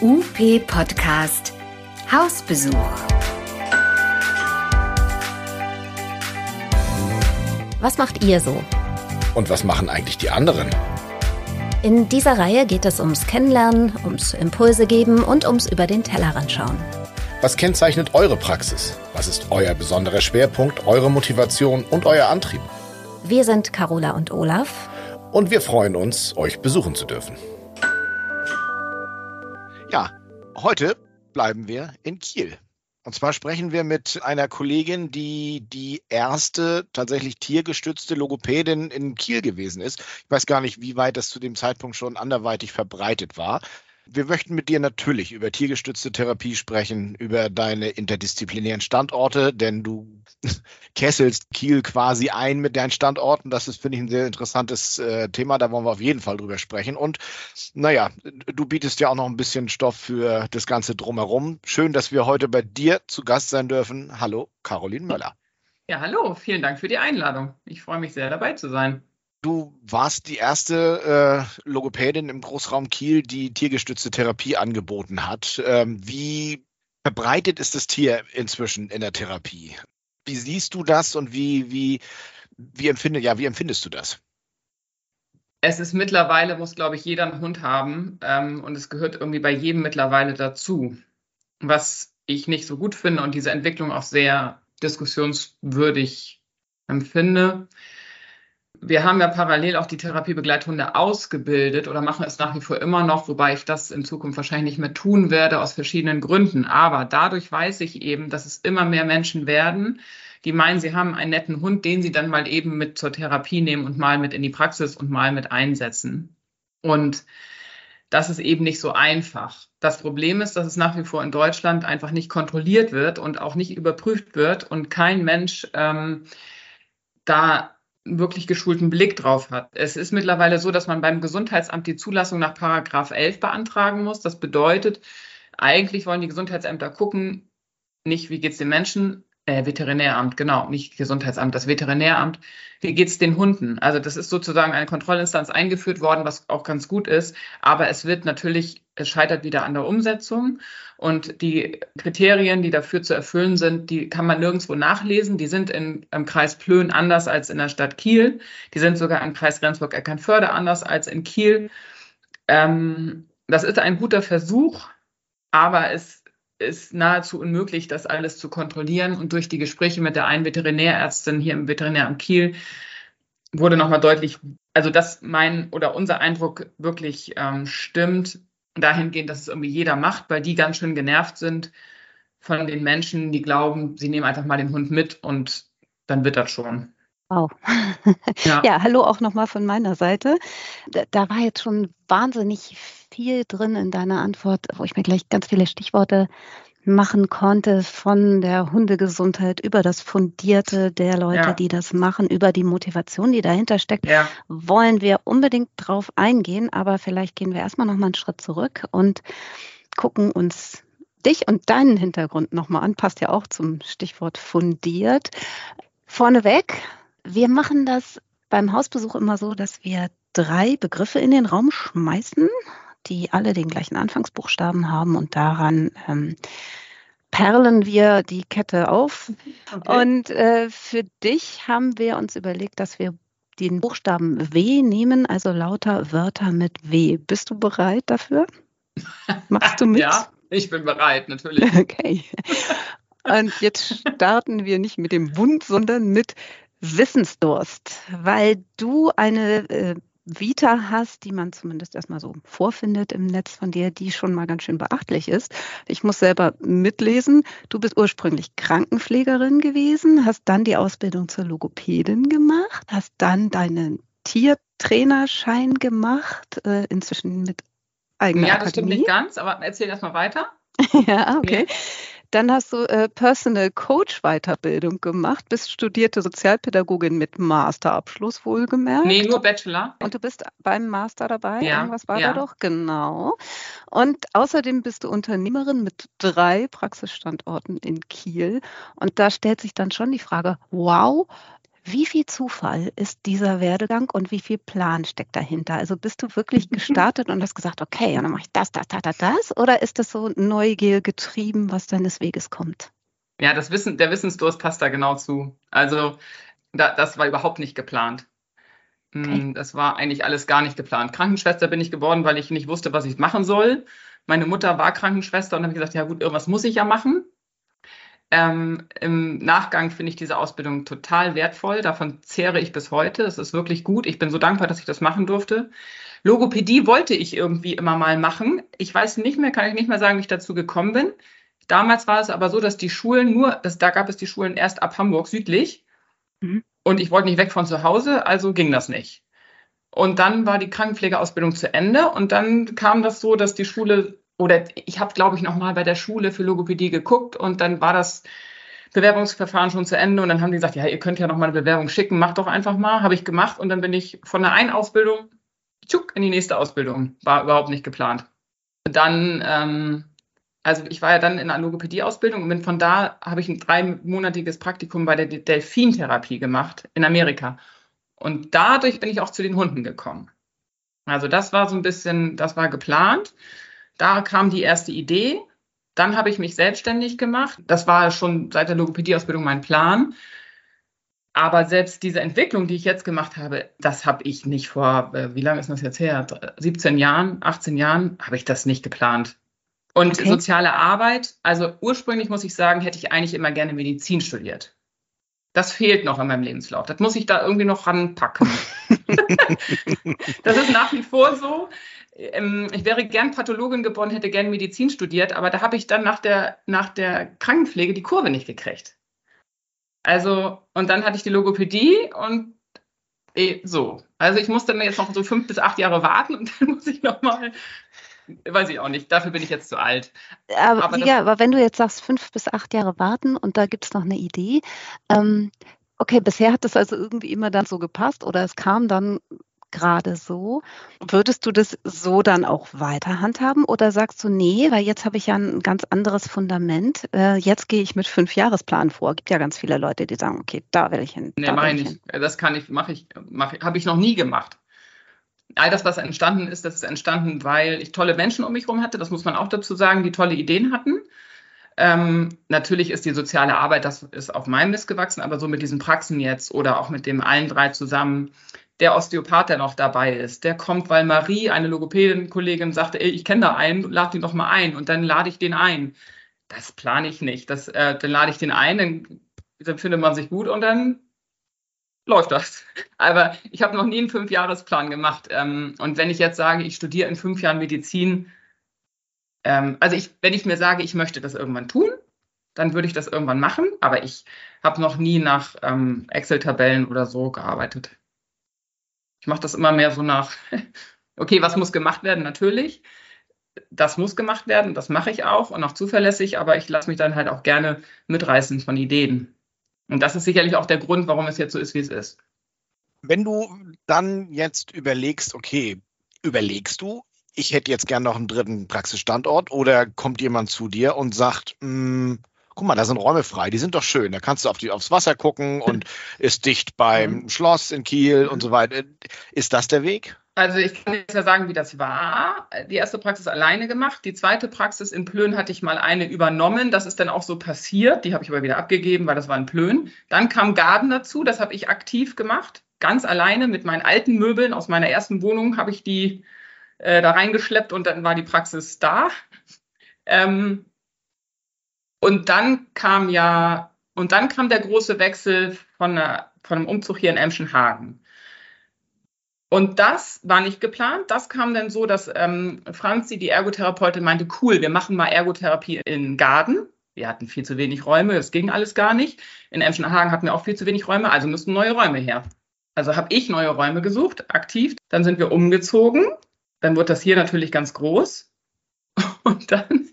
UP Podcast Hausbesuch. Was macht ihr so? Und was machen eigentlich die anderen? In dieser Reihe geht es ums Kennenlernen, ums Impulse geben und ums über den Tellerrand schauen. Was kennzeichnet eure Praxis? Was ist euer besonderer Schwerpunkt, eure Motivation und euer Antrieb? Wir sind Carola und Olaf. Und wir freuen uns, euch besuchen zu dürfen. Heute bleiben wir in Kiel. Und zwar sprechen wir mit einer Kollegin, die die erste tatsächlich tiergestützte Logopädin in Kiel gewesen ist. Ich weiß gar nicht, wie weit das zu dem Zeitpunkt schon anderweitig verbreitet war. Wir möchten mit dir natürlich über tiergestützte Therapie sprechen, über deine interdisziplinären Standorte, denn du kesselst Kiel quasi ein mit deinen Standorten. Das ist, finde ich, ein sehr interessantes äh, Thema. Da wollen wir auf jeden Fall drüber sprechen. Und naja, du bietest ja auch noch ein bisschen Stoff für das Ganze drumherum. Schön, dass wir heute bei dir zu Gast sein dürfen. Hallo, Caroline Möller. Ja, hallo, vielen Dank für die Einladung. Ich freue mich sehr, dabei zu sein. Du warst die erste äh, Logopädin im Großraum Kiel, die tiergestützte Therapie angeboten hat. Ähm, wie verbreitet ist das Tier inzwischen in der Therapie? Wie siehst du das und wie, wie, wie, empfinde, ja, wie empfindest du das? Es ist mittlerweile, muss glaube ich jeder einen Hund haben ähm, und es gehört irgendwie bei jedem mittlerweile dazu. Was ich nicht so gut finde und diese Entwicklung auch sehr diskussionswürdig empfinde, wir haben ja parallel auch die Therapiebegleithunde ausgebildet oder machen es nach wie vor immer noch, wobei ich das in Zukunft wahrscheinlich nicht mehr tun werde aus verschiedenen Gründen. Aber dadurch weiß ich eben, dass es immer mehr Menschen werden, die meinen, sie haben einen netten Hund, den sie dann mal eben mit zur Therapie nehmen und mal mit in die Praxis und mal mit einsetzen. Und das ist eben nicht so einfach. Das Problem ist, dass es nach wie vor in Deutschland einfach nicht kontrolliert wird und auch nicht überprüft wird und kein Mensch ähm, da wirklich geschulten Blick drauf hat. Es ist mittlerweile so, dass man beim Gesundheitsamt die Zulassung nach Paragraph 11 beantragen muss. Das bedeutet, eigentlich wollen die Gesundheitsämter gucken, nicht wie geht es den Menschen, äh, Veterinäramt, genau, nicht Gesundheitsamt, das Veterinäramt. Wie geht's den Hunden? Also das ist sozusagen eine Kontrollinstanz eingeführt worden, was auch ganz gut ist. Aber es wird natürlich, es scheitert wieder an der Umsetzung. Und die Kriterien, die dafür zu erfüllen sind, die kann man nirgendwo nachlesen. Die sind in, im Kreis Plön anders als in der Stadt Kiel. Die sind sogar im Kreis Rendsburg-Eckernförde anders als in Kiel. Ähm, das ist ein guter Versuch, aber es ist nahezu unmöglich, das alles zu kontrollieren. Und durch die Gespräche mit der einen Veterinärärztin hier im Veterinäramt Kiel wurde nochmal deutlich, also dass mein oder unser Eindruck wirklich ähm, stimmt, dahingehend, dass es irgendwie jeder macht, weil die ganz schön genervt sind von den Menschen, die glauben, sie nehmen einfach mal den Hund mit und dann wird das schon. Wow. Ja. ja, hallo auch nochmal von meiner Seite. Da, da, war jetzt schon wahnsinnig viel drin in deiner Antwort, wo ich mir gleich ganz viele Stichworte machen konnte, von der Hundegesundheit über das Fundierte der Leute, ja. die das machen, über die Motivation, die dahinter steckt, ja. wollen wir unbedingt drauf eingehen. Aber vielleicht gehen wir erstmal nochmal einen Schritt zurück und gucken uns dich und deinen Hintergrund nochmal an. Passt ja auch zum Stichwort fundiert. Vorneweg, wir machen das beim Hausbesuch immer so, dass wir drei Begriffe in den Raum schmeißen, die alle den gleichen Anfangsbuchstaben haben und daran ähm, perlen wir die Kette auf. Okay. Und äh, für dich haben wir uns überlegt, dass wir den Buchstaben W nehmen, also lauter Wörter mit W. Bist du bereit dafür? Machst du mit? ja, ich bin bereit, natürlich. Okay. Und jetzt starten wir nicht mit dem Wund, sondern mit Wissensdurst, weil du eine äh, Vita hast, die man zumindest erstmal so vorfindet im Netz von dir, die schon mal ganz schön beachtlich ist. Ich muss selber mitlesen. Du bist ursprünglich Krankenpflegerin gewesen, hast dann die Ausbildung zur Logopädin gemacht, hast dann deinen Tiertrainerschein gemacht, äh, inzwischen mit eigener Ja, das Akademie. stimmt nicht ganz, aber erzähl erst mal weiter. ja, okay. Ja. Dann hast du äh, Personal Coach Weiterbildung gemacht, bist studierte Sozialpädagogin mit Masterabschluss wohlgemerkt. Nee, nur Bachelor. Und du bist beim Master dabei? Ja. Irgendwas war ja. da doch? Genau. Und außerdem bist du Unternehmerin mit drei Praxisstandorten in Kiel. Und da stellt sich dann schon die Frage, wow, Wie viel Zufall ist dieser Werdegang und wie viel Plan steckt dahinter? Also bist du wirklich gestartet und hast gesagt, okay, und dann mache ich das, das, das, das, das? Oder ist das so Neugier getrieben, was deines Weges kommt? Ja, das Wissen, der Wissensdurst passt da genau zu. Also da, das war überhaupt nicht geplant. Okay. Hm, das war eigentlich alles gar nicht geplant. Krankenschwester bin ich geworden, weil ich nicht wusste, was ich machen soll. Meine Mutter war Krankenschwester und habe gesagt, ja gut, irgendwas muss ich ja machen. Ähm, Im Nachgang finde ich diese Ausbildung total wertvoll. Davon zehre ich bis heute. Es ist wirklich gut. Ich bin so dankbar, dass ich das machen durfte. Logopädie wollte ich irgendwie immer mal machen. Ich weiß nicht mehr, kann ich nicht mehr sagen, wie ich dazu gekommen bin. Damals war es aber so, dass die Schulen nur, dass, da gab es die Schulen erst ab Hamburg südlich. Mhm. Und ich wollte nicht weg von zu Hause, also ging das nicht. Und dann war die Krankenpflegeausbildung zu Ende und dann kam das so, dass die Schule oder ich habe, glaube ich, noch mal bei der Schule für Logopädie geguckt und dann war das Bewerbungsverfahren schon zu Ende und dann haben die gesagt, ja, ihr könnt ja noch mal eine Bewerbung schicken, macht doch einfach mal. Habe ich gemacht und dann bin ich von der einen Ausbildung tschuk, in die nächste Ausbildung. War überhaupt nicht geplant. Dann, ähm, also ich war ja dann in einer Logopädie-Ausbildung und bin von da habe ich ein dreimonatiges Praktikum bei der Delfintherapie gemacht in Amerika. Und dadurch bin ich auch zu den Hunden gekommen. Also das war so ein bisschen, das war geplant. Da kam die erste Idee. Dann habe ich mich selbstständig gemacht. Das war schon seit der Logopädieausbildung mein Plan. Aber selbst diese Entwicklung, die ich jetzt gemacht habe, das habe ich nicht vor, äh, wie lange ist das jetzt her? 17 Jahren, 18 Jahren, habe ich das nicht geplant. Und okay. soziale Arbeit, also ursprünglich muss ich sagen, hätte ich eigentlich immer gerne Medizin studiert. Das fehlt noch in meinem Lebenslauf. Das muss ich da irgendwie noch ranpacken. das ist nach wie vor so ähm, ich wäre gern Pathologin geworden, hätte gern Medizin studiert, aber da habe ich dann nach der, nach der Krankenpflege die Kurve nicht gekriegt. Also, und dann hatte ich die Logopädie und eh, so. Also ich musste dann jetzt noch so fünf bis acht Jahre warten und dann muss ich nochmal, weiß ich auch nicht, dafür bin ich jetzt zu alt. Aber, aber, ja, aber wenn du jetzt sagst, fünf bis acht Jahre warten und da gibt es noch eine Idee, ähm, Okay, bisher hat das also irgendwie immer dann so gepasst oder es kam dann gerade so. Würdest du das so dann auch weiter handhaben oder sagst du, nee, weil jetzt habe ich ja ein ganz anderes Fundament. Äh, jetzt gehe ich mit fünf Jahresplan vor. Es gibt ja ganz viele Leute, die sagen, okay, da will ich hin. Nee, meine ich. Hin. Das kann ich, mache ich, mache, habe ich noch nie gemacht. All das, was entstanden ist, das ist entstanden, weil ich tolle Menschen um mich herum hatte. Das muss man auch dazu sagen, die tolle Ideen hatten. Ähm, natürlich ist die soziale Arbeit, das ist auf meinem Mist gewachsen, aber so mit diesen Praxen jetzt oder auch mit dem allen drei zusammen, der Osteopath, der noch dabei ist, der kommt, weil Marie, eine Logopädin-Kollegin, sagte, ey, ich kenne da einen, lad ihn doch mal ein und dann lade ich den ein. Das plane ich nicht. Das, äh, dann lade ich den ein, dann, dann findet man sich gut und dann läuft das. Aber ich habe noch nie einen Fünfjahresplan gemacht. Ähm, und wenn ich jetzt sage, ich studiere in fünf Jahren Medizin, ähm, also ich, wenn ich mir sage, ich möchte das irgendwann tun, dann würde ich das irgendwann machen. Aber ich habe noch nie nach ähm, Excel-Tabellen oder so gearbeitet. Ich mache das immer mehr so nach, okay, was muss gemacht werden? Natürlich. Das muss gemacht werden, das mache ich auch und auch zuverlässig, aber ich lasse mich dann halt auch gerne mitreißen von Ideen. Und das ist sicherlich auch der Grund, warum es jetzt so ist, wie es ist. Wenn du dann jetzt überlegst, okay, überlegst du, ich hätte jetzt gern noch einen dritten Praxisstandort oder kommt jemand zu dir und sagt, mh, hm, guck mal, da sind Räume frei, die sind doch schön. Da kannst du auf die, aufs Wasser gucken und ist dicht beim. Schloss in Kiel und so weiter. Ist das der Weg? Also ich kann jetzt ja sagen, wie das war. Die erste Praxis alleine gemacht. Die zweite Praxis in Plön hatte ich mal eine übernommen. Das ist dann auch so passiert. Die habe ich aber wieder abgegeben, weil das war in Plön. Dann kam Garden dazu. Das habe ich aktiv gemacht. Ganz alleine mit meinen alten Möbeln aus meiner ersten Wohnung habe ich die äh, da reingeschleppt und dann war die Praxis da. Ähm, und dann kam ja, und dann kam der große Wechsel von, einer, von einem Umzug hier in Emschenhagen. Und das war nicht geplant. Das kam dann so, dass ähm, Franzi, die Ergotherapeutin, meinte, cool, wir machen mal Ergotherapie in Garden. Wir hatten viel zu wenig Räume, das ging alles gar nicht. In Emschenhagen hatten wir auch viel zu wenig Räume, also mussten neue Räume her. Also habe ich neue Räume gesucht, aktiv. Dann sind wir umgezogen. Dann wird das hier natürlich ganz groß. Und dann,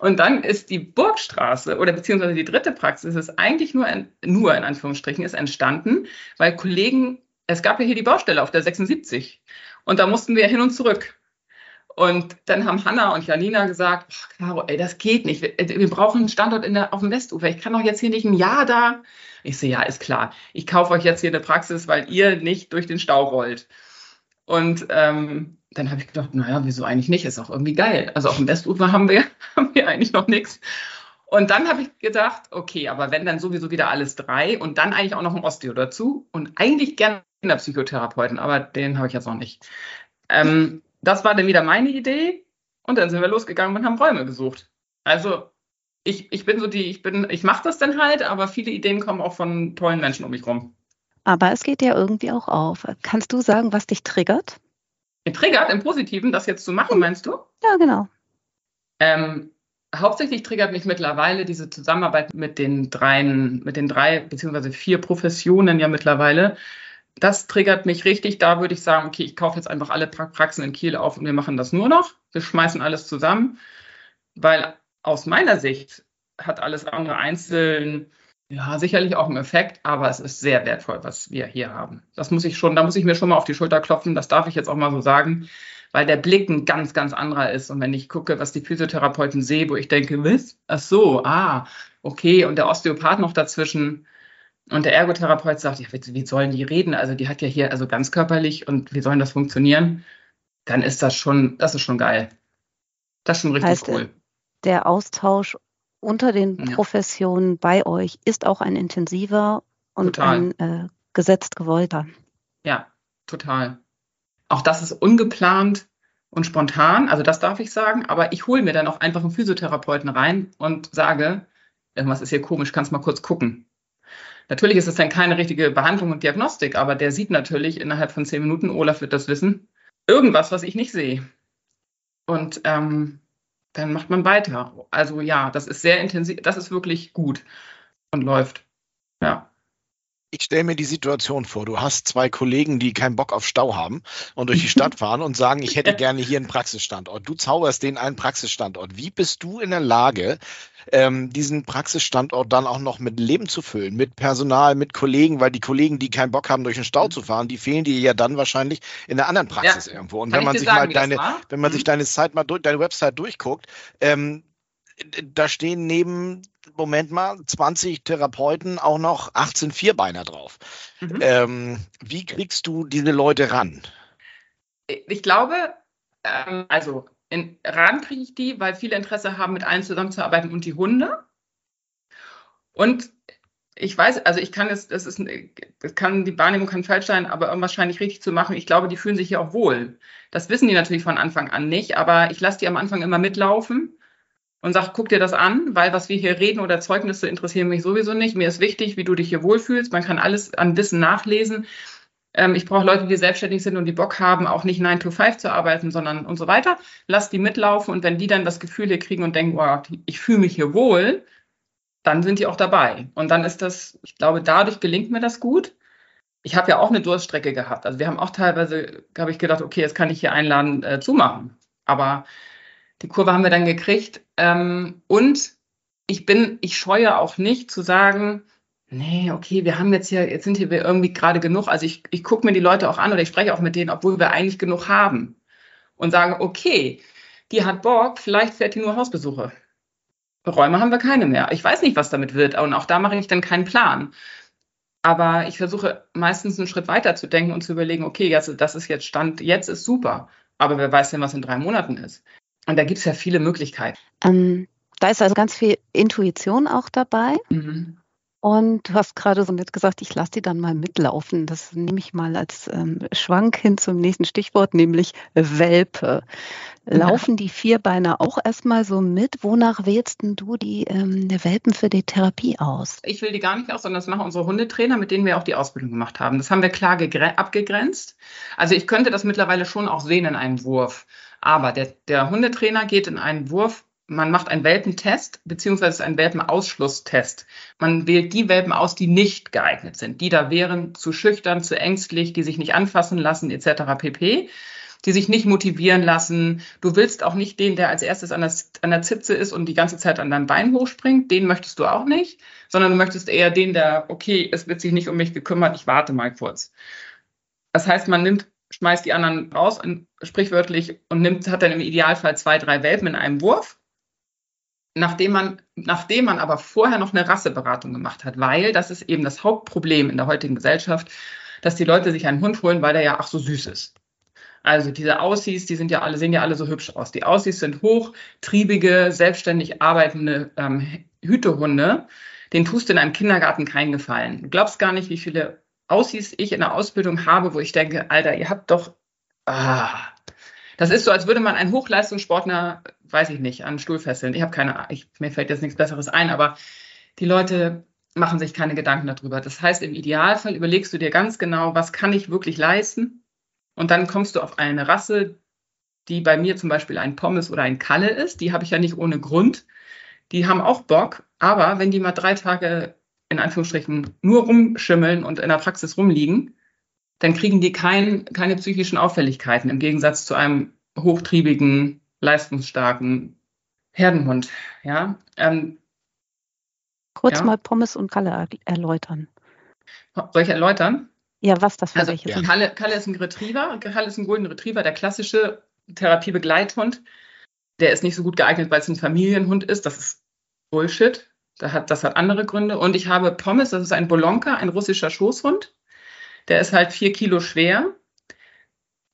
und dann ist die Burgstraße oder beziehungsweise die dritte Praxis ist eigentlich nur, nur in Anführungsstrichen ist entstanden, weil Kollegen, es gab ja hier die Baustelle auf der 76 und da mussten wir hin und zurück. Und dann haben Hanna und Janina gesagt, oh, Caro, ey, das geht nicht. Wir, wir brauchen einen Standort in der, auf dem Westufer. Ich kann doch jetzt hier nicht ein Jahr da. Ich so, ja, ist klar. Ich kaufe euch jetzt hier eine Praxis, weil ihr nicht durch den Stau rollt. Und ähm, dann habe ich gedacht, naja, wieso eigentlich nicht? Ist auch irgendwie geil. Also auf dem Westufer haben wir, haben wir eigentlich noch nichts. Und dann habe ich gedacht, okay, aber wenn dann sowieso wieder alles drei und dann eigentlich auch noch ein Osteo dazu und eigentlich gerne Psychotherapeuten, aber den habe ich jetzt noch nicht. Ähm, das war dann wieder meine Idee und dann sind wir losgegangen und haben Räume gesucht. Also ich, ich bin so die, ich bin, ich mache das dann halt, aber viele Ideen kommen auch von tollen Menschen um mich rum. Aber es geht ja irgendwie auch auf. Kannst du sagen, was dich triggert? Triggert im Positiven, das jetzt zu machen, meinst du? Ja, genau. Ähm, hauptsächlich triggert mich mittlerweile diese Zusammenarbeit mit den dreien, mit den drei beziehungsweise vier Professionen ja mittlerweile. Das triggert mich richtig. Da würde ich sagen, okay, ich kaufe jetzt einfach alle Praxen in Kiel auf und wir machen das nur noch. Wir schmeißen alles zusammen, weil aus meiner Sicht hat alles andere einzeln ja, sicherlich auch einen Effekt, aber es ist sehr wertvoll, was wir hier haben. Das muss ich schon, da muss ich mir schon mal auf die Schulter klopfen, das darf ich jetzt auch mal so sagen, weil der Blick ein ganz, ganz anderer ist. Und wenn ich gucke, was die Physiotherapeuten sehen, wo ich denke, was? Ach so, ah, okay, und der Osteopath noch dazwischen und der Ergotherapeut sagt, ja, wie sollen die reden? Also die hat ja hier also ganz körperlich und wie sollen das funktionieren? Dann ist das schon, das ist schon geil. Das ist schon richtig heißt, cool. Der Austausch unter den ja. Professionen bei euch ist auch ein intensiver und total. ein äh, gesetzt gewollter. Ja, total. Auch das ist ungeplant und spontan, also das darf ich sagen, aber ich hole mir dann auch einfach einen Physiotherapeuten rein und sage, irgendwas ist hier komisch, kannst mal kurz gucken. Natürlich ist es dann keine richtige Behandlung und Diagnostik, aber der sieht natürlich innerhalb von zehn Minuten, Olaf wird das wissen, irgendwas, was ich nicht sehe. Und ähm, dann macht man weiter. Also ja, das ist sehr intensiv, das ist wirklich gut und läuft. Ja. Ich stelle mir die Situation vor, du hast zwei Kollegen, die keinen Bock auf Stau haben und durch die Stadt fahren und sagen, ich hätte gerne hier einen Praxisstandort. Du zauberst denen einen Praxisstandort. Wie bist du in der Lage, ähm, diesen Praxisstandort dann auch noch mit Leben zu füllen, mit Personal, mit Kollegen, weil die Kollegen, die keinen Bock haben, durch den Stau zu fahren, die fehlen dir ja dann wahrscheinlich in der anderen Praxis ja. irgendwo. Und Kann wenn man sich sagen, mal deine, wenn man mhm. sich deine Zeit mal durch, deine Website durchguckt, ähm, da stehen neben Moment mal, 20 Therapeuten auch noch 18 Vierbeiner drauf. Mhm. Ähm, wie kriegst du diese Leute ran? Ich glaube, ähm, also in, ran kriege ich die, weil viele Interesse haben, mit allen zusammenzuarbeiten und die Hunde. Und ich weiß, also ich kann es, das ist, das kann, die Wahrnehmung kann falsch sein, aber irgendwas scheine ich richtig zu machen. Ich glaube, die fühlen sich hier auch wohl. Das wissen die natürlich von Anfang an nicht, aber ich lasse die am Anfang immer mitlaufen und sage, guck dir das an, weil was wir hier reden oder Zeugnisse interessieren mich sowieso nicht. Mir ist wichtig, wie du dich hier wohlfühlst. Man kann alles an Wissen nachlesen. Ähm, ich brauche Leute, die selbstständig sind und die Bock haben, auch nicht 9 to 5 zu arbeiten, sondern und so weiter. Lass die mitlaufen und wenn die dann das Gefühl hier kriegen und denken, wow, ich fühle mich hier wohl, dann sind die auch dabei. Und dann ist das, ich glaube, dadurch gelingt mir das gut. Ich habe ja auch eine Durststrecke gehabt. Also wir haben auch teilweise, habe ich gedacht, okay, jetzt kann ich hier einladen, äh, zumachen. Aber die Kurve haben wir dann gekriegt. Ähm, und ich bin, ich scheue auch nicht zu sagen, nee, okay, wir haben jetzt hier, jetzt sind hier irgendwie gerade genug. Also ich, ich gucke mir die Leute auch an oder ich spreche auch mit denen, obwohl wir eigentlich genug haben. Und sage, okay, die hat Bock, vielleicht fährt die nur Hausbesuche. Räume haben wir keine mehr. Ich weiß nicht, was damit wird. Und auch da mache ich dann keinen Plan. Aber ich versuche meistens einen Schritt weiter zu denken und zu überlegen, okay, jetzt, das ist jetzt Stand, jetzt ist super. Aber wer weiß denn, was in drei Monaten ist? Und da gibt es ja viele Möglichkeiten. Ähm, da ist also ganz viel Intuition auch dabei. Mhm. Und du hast gerade so nett gesagt, ich lasse die dann mal mitlaufen. Das nehme ich mal als ähm, Schwank hin zum nächsten Stichwort, nämlich Welpe. Laufen die Vierbeiner auch erstmal so mit? Wonach wählst du die ähm, Welpen für die Therapie aus? Ich will die gar nicht aus, sondern das machen unsere Hundetrainer, mit denen wir auch die Ausbildung gemacht haben. Das haben wir klar abgegrenzt. Also ich könnte das mittlerweile schon auch sehen in einem Wurf. Aber der, der Hundetrainer geht in einen Wurf, man macht einen Welpentest, beziehungsweise einen Welpenausschlusstest. Man wählt die Welpen aus, die nicht geeignet sind, die da wären zu schüchtern, zu ängstlich, die sich nicht anfassen lassen, etc. pp die sich nicht motivieren lassen. Du willst auch nicht den, der als erstes an der, an der Zitze ist und die ganze Zeit an deinem Bein hochspringt. Den möchtest du auch nicht, sondern du möchtest eher den, der, okay, es wird sich nicht um mich gekümmert, ich warte mal kurz. Das heißt, man nimmt schmeißt die anderen raus und sprichwörtlich, und nimmt, hat dann im Idealfall zwei, drei Welpen in einem Wurf. Nachdem man, nachdem man aber vorher noch eine Rasseberatung gemacht hat, weil das ist eben das Hauptproblem in der heutigen Gesellschaft, dass die Leute sich einen Hund holen, weil der ja ach so süß ist. Also diese Aussies, die sind ja alle, sehen ja alle so hübsch aus. Die Aussies sind hochtriebige, selbstständig arbeitende ähm, Hütehunde. Den tust du in einem Kindergarten keinen Gefallen. Du glaubst gar nicht, wie viele Aussies ich in der Ausbildung habe, wo ich denke, Alter, ihr habt doch, ah, das ist so, als würde man einen Hochleistungssportler, weiß ich nicht, an Stuhl fesseln. Ich habe keine, ich, mir fällt jetzt nichts Besseres ein, aber die Leute machen sich keine Gedanken darüber. Das heißt, im Idealfall überlegst du dir ganz genau, was kann ich wirklich leisten? Und dann kommst du auf eine Rasse, die bei mir zum Beispiel ein Pommes oder ein Kalle ist. Die habe ich ja nicht ohne Grund. Die haben auch Bock, aber wenn die mal drei Tage in Anführungsstrichen nur rumschimmeln und in der Praxis rumliegen, dann kriegen die kein, keine psychischen Auffälligkeiten im Gegensatz zu einem hochtriebigen, leistungsstarken Herdenhund. Ja, ähm, Kurz ja. mal Pommes und Kalle erläutern. Soll ich erläutern? Ja, was das für also, welche sind? Kalle, Kalle ist ein Retriever. Kalle ist ein Golden Retriever, der klassische Therapiebegleithund. Der ist nicht so gut geeignet, weil es ein Familienhund ist. Das ist Bullshit. Das hat, das hat andere Gründe. Und ich habe Pommes, das ist ein Bolonka, ein russischer Schoßhund. Der ist halt vier Kilo schwer.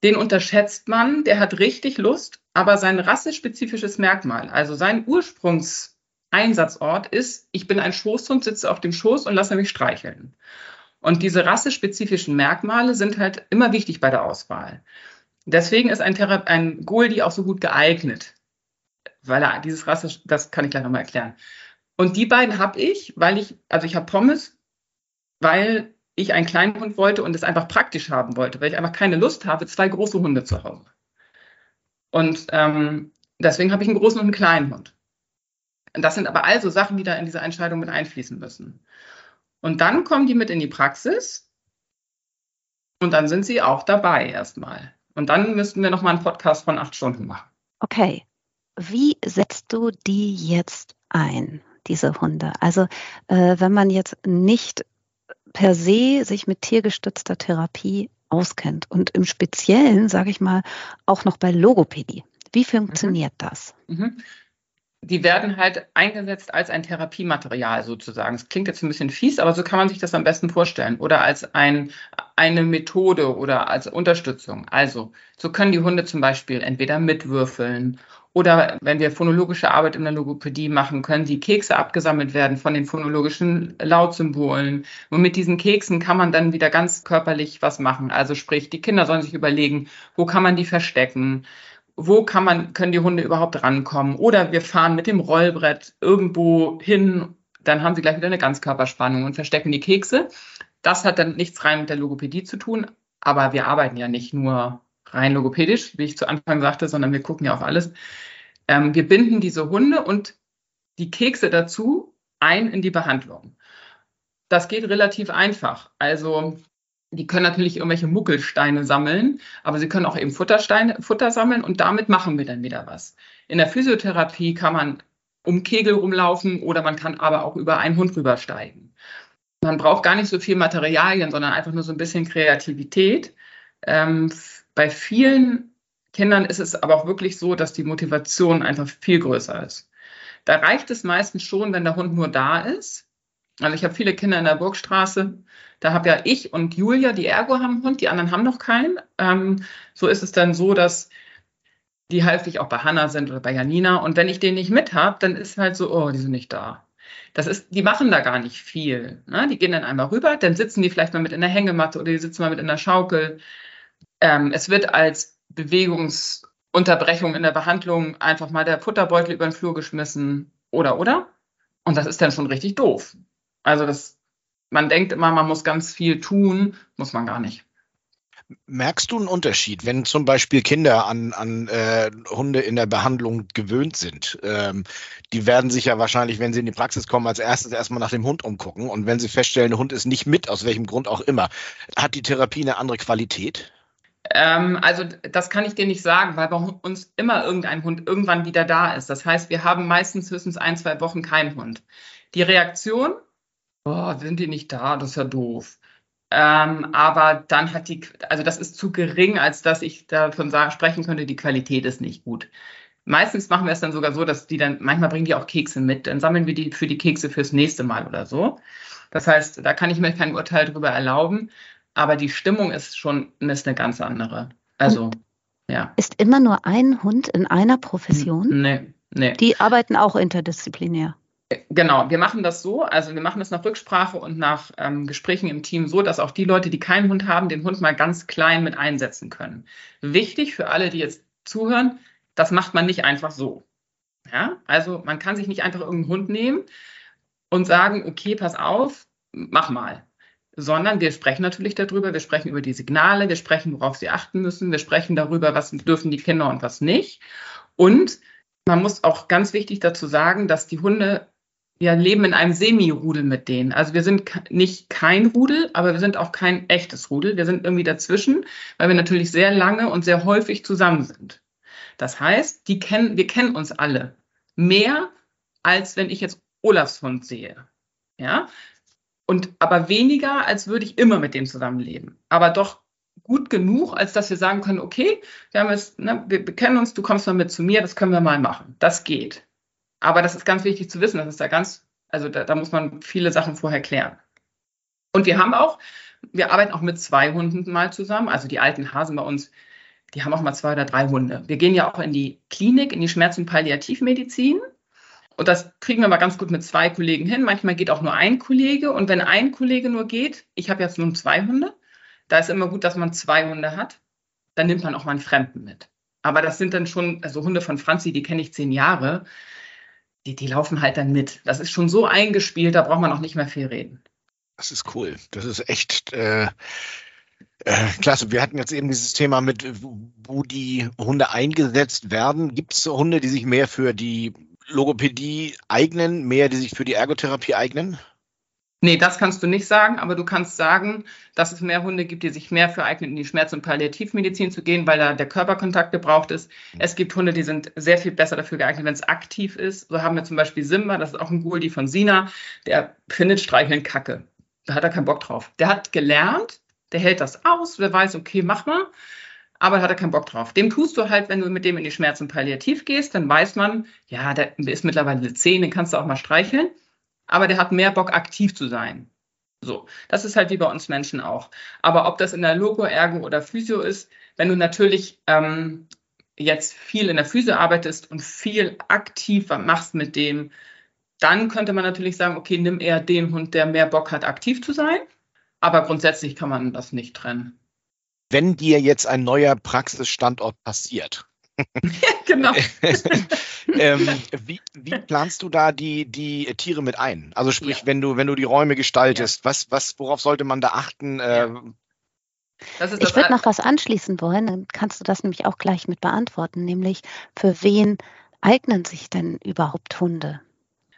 Den unterschätzt man, der hat richtig Lust, aber sein rassespezifisches Merkmal, also sein Ursprungseinsatzort ist, ich bin ein Schoßhund, sitze auf dem Schoß und lasse mich streicheln. Und diese rassespezifischen Merkmale sind halt immer wichtig bei der Auswahl. Deswegen ist ein, Thera ein Goldi auch so gut geeignet, weil er dieses Rasse, das kann ich gleich nochmal erklären. Und die beiden habe ich, weil ich, also ich habe Pommes, weil ich einen kleinen Hund wollte und es einfach praktisch haben wollte, weil ich einfach keine Lust habe, zwei große Hunde zu Hause. Und ähm, deswegen habe ich einen großen und einen kleinen Hund. Und das sind aber also Sachen, die da in diese Entscheidung mit einfließen müssen. Und dann kommen die mit in die Praxis und dann sind sie auch dabei erstmal. Und dann müssten wir nochmal einen Podcast von acht Stunden machen. Okay. Wie setzt du die jetzt ein, diese Hunde? Also äh, wenn man jetzt nicht per se sich mit tiergestützter Therapie auskennt und im Speziellen, sage ich mal, auch noch bei Logopädie. Wie funktioniert mhm. das? Mhm. Die werden halt eingesetzt als ein Therapiematerial sozusagen. Es klingt jetzt ein bisschen fies, aber so kann man sich das am besten vorstellen. Oder als ein, eine Methode oder als Unterstützung. Also, so können die Hunde zum Beispiel entweder mitwürfeln oder wenn wir phonologische Arbeit in der Logopädie machen, können die Kekse abgesammelt werden von den phonologischen Lautsymbolen. Und mit diesen Keksen kann man dann wieder ganz körperlich was machen. Also sprich, die Kinder sollen sich überlegen, wo kann man die verstecken? Wo kann man, können die Hunde überhaupt rankommen? Oder wir fahren mit dem Rollbrett irgendwo hin, dann haben sie gleich wieder eine Ganzkörperspannung und verstecken die Kekse. Das hat dann nichts rein mit der Logopädie zu tun, aber wir arbeiten ja nicht nur rein logopädisch, wie ich zu Anfang sagte, sondern wir gucken ja auf alles. Ähm, wir binden diese Hunde und die Kekse dazu ein in die Behandlung. Das geht relativ einfach. Also die können natürlich irgendwelche Muckelsteine sammeln, aber sie können auch eben Futtersteine, Futter sammeln und damit machen wir dann wieder was. In der Physiotherapie kann man um Kegel rumlaufen oder man kann aber auch über einen Hund rübersteigen. Man braucht gar nicht so viel Materialien, sondern einfach nur so ein bisschen Kreativität. Ähm, bei vielen Kindern ist es aber auch wirklich so, dass die Motivation einfach viel größer ist. Da reicht es meistens schon, wenn der Hund nur da ist. Also ich habe viele Kinder in der Burgstraße. Da habe ja ich und Julia, die Ergo haben einen Hund, die anderen haben noch keinen. Ähm, so ist es dann so, dass die häufig auch bei Hanna sind oder bei Janina. Und wenn ich den nicht mit habe, dann ist halt so, oh, die sind nicht da. Das ist, die machen da gar nicht viel. Ne? Die gehen dann einmal rüber, dann sitzen die vielleicht mal mit in der Hängematte oder die sitzen mal mit in der Schaukel. Ähm, es wird als Bewegungsunterbrechung in der Behandlung einfach mal der Futterbeutel über den Flur geschmissen oder oder. Und das ist dann schon richtig doof. Also das, man denkt immer, man muss ganz viel tun, muss man gar nicht. Merkst du einen Unterschied, wenn zum Beispiel Kinder an, an äh, Hunde in der Behandlung gewöhnt sind? Ähm, die werden sich ja wahrscheinlich, wenn sie in die Praxis kommen, als erstes erstmal nach dem Hund umgucken. Und wenn sie feststellen, der Hund ist nicht mit, aus welchem Grund auch immer, hat die Therapie eine andere Qualität? Ähm, also das kann ich dir nicht sagen, weil bei uns immer irgendein Hund irgendwann wieder da ist. Das heißt, wir haben meistens höchstens ein, zwei Wochen keinen Hund. Die Reaktion, oh, sind die nicht da, das ist ja doof. Ähm, aber dann hat die, also das ist zu gering, als dass ich davon sagen, sprechen könnte, die Qualität ist nicht gut. Meistens machen wir es dann sogar so, dass die dann, manchmal bringen die auch Kekse mit, dann sammeln wir die für die Kekse fürs nächste Mal oder so. Das heißt, da kann ich mir kein Urteil drüber erlauben, aber die Stimmung ist schon ist eine ganz andere. Also, Und ja. Ist immer nur ein Hund in einer Profession? Nee, nee. Die arbeiten auch interdisziplinär. Genau, wir machen das so, also wir machen das nach Rücksprache und nach ähm, Gesprächen im Team so, dass auch die Leute, die keinen Hund haben, den Hund mal ganz klein mit einsetzen können. Wichtig für alle, die jetzt zuhören, das macht man nicht einfach so. Ja, also man kann sich nicht einfach irgendeinen Hund nehmen und sagen, okay, pass auf, mach mal. Sondern wir sprechen natürlich darüber, wir sprechen über die Signale, wir sprechen, worauf sie achten müssen, wir sprechen darüber, was dürfen die Kinder und was nicht. Und man muss auch ganz wichtig dazu sagen, dass die Hunde wir leben in einem Semi-Rudel mit denen. Also wir sind nicht kein Rudel, aber wir sind auch kein echtes Rudel. Wir sind irgendwie dazwischen, weil wir natürlich sehr lange und sehr häufig zusammen sind. Das heißt, die kennen, wir kennen uns alle mehr, als wenn ich jetzt Olafs Hund sehe. Ja, und aber weniger, als würde ich immer mit dem zusammenleben. Aber doch gut genug, als dass wir sagen können, okay, wir haben jetzt, ne, wir, wir kennen uns, du kommst mal mit zu mir, das können wir mal machen. Das geht. Aber das ist ganz wichtig zu wissen, das ist da ganz, also da, da muss man viele Sachen vorher klären. Und wir haben auch, wir arbeiten auch mit zwei Hunden mal zusammen. Also die alten Hasen bei uns, die haben auch mal zwei oder drei Hunde. Wir gehen ja auch in die Klinik, in die Schmerz- und Palliativmedizin. Und das kriegen wir mal ganz gut mit zwei Kollegen hin. Manchmal geht auch nur ein Kollege. Und wenn ein Kollege nur geht, ich habe jetzt nun zwei Hunde, da ist immer gut, dass man zwei Hunde hat. Dann nimmt man auch mal einen Fremden mit. Aber das sind dann schon, also Hunde von Franzi, die kenne ich zehn Jahre die, die laufen halt dann mit. Das ist schon so eingespielt, da braucht man auch nicht mehr viel reden. Das ist cool. Das ist echt äh, äh, klasse. Wir hatten jetzt eben dieses Thema mit, wo die Hunde eingesetzt werden. Gibt es Hunde, die sich mehr für die Logopädie eignen, mehr, die sich für die Ergotherapie eignen? Nee, das kannst du nicht sagen, aber du kannst sagen, dass es mehr Hunde gibt, die sich mehr für eignen, in die Schmerz- und Palliativmedizin zu gehen, weil da der Körperkontakt gebraucht ist. Es gibt Hunde, die sind sehr viel besser dafür geeignet, wenn es aktiv ist. So haben wir zum Beispiel Simba, das ist auch ein Goldie von Sina, der findet Streicheln Kacke. Da hat er keinen Bock drauf. Der hat gelernt, der hält das aus, der weiß, okay, mach mal, aber hat er keinen Bock drauf. Dem tust du halt, wenn du mit dem in die Schmerz- und Palliativ gehst, dann weiß man, ja, der ist mittlerweile 10, den kannst du auch mal streicheln aber der hat mehr Bock, aktiv zu sein. So, das ist halt wie bei uns Menschen auch. Aber ob das in der Logo, Ergo oder Physio ist, wenn du natürlich ähm, jetzt viel in der Physio arbeitest und viel aktiv machst mit dem, dann könnte man natürlich sagen, okay, nimm eher den Hund, der mehr Bock hat, aktiv zu sein. Aber grundsätzlich kann man das nicht trennen. Wenn dir jetzt ein neuer Praxisstandort passiert, genau. ähm, wie, wie, planst du da die, die Tiere mit ein? Also sprich, ja. wenn du, wenn du die Räume gestaltest, ja. was, was, worauf sollte man da achten? Ja. Ähm, ich würde noch was anschließen wollen, dann kannst du das nämlich auch gleich mit beantworten, nämlich für wen eignen sich denn überhaupt Hunde?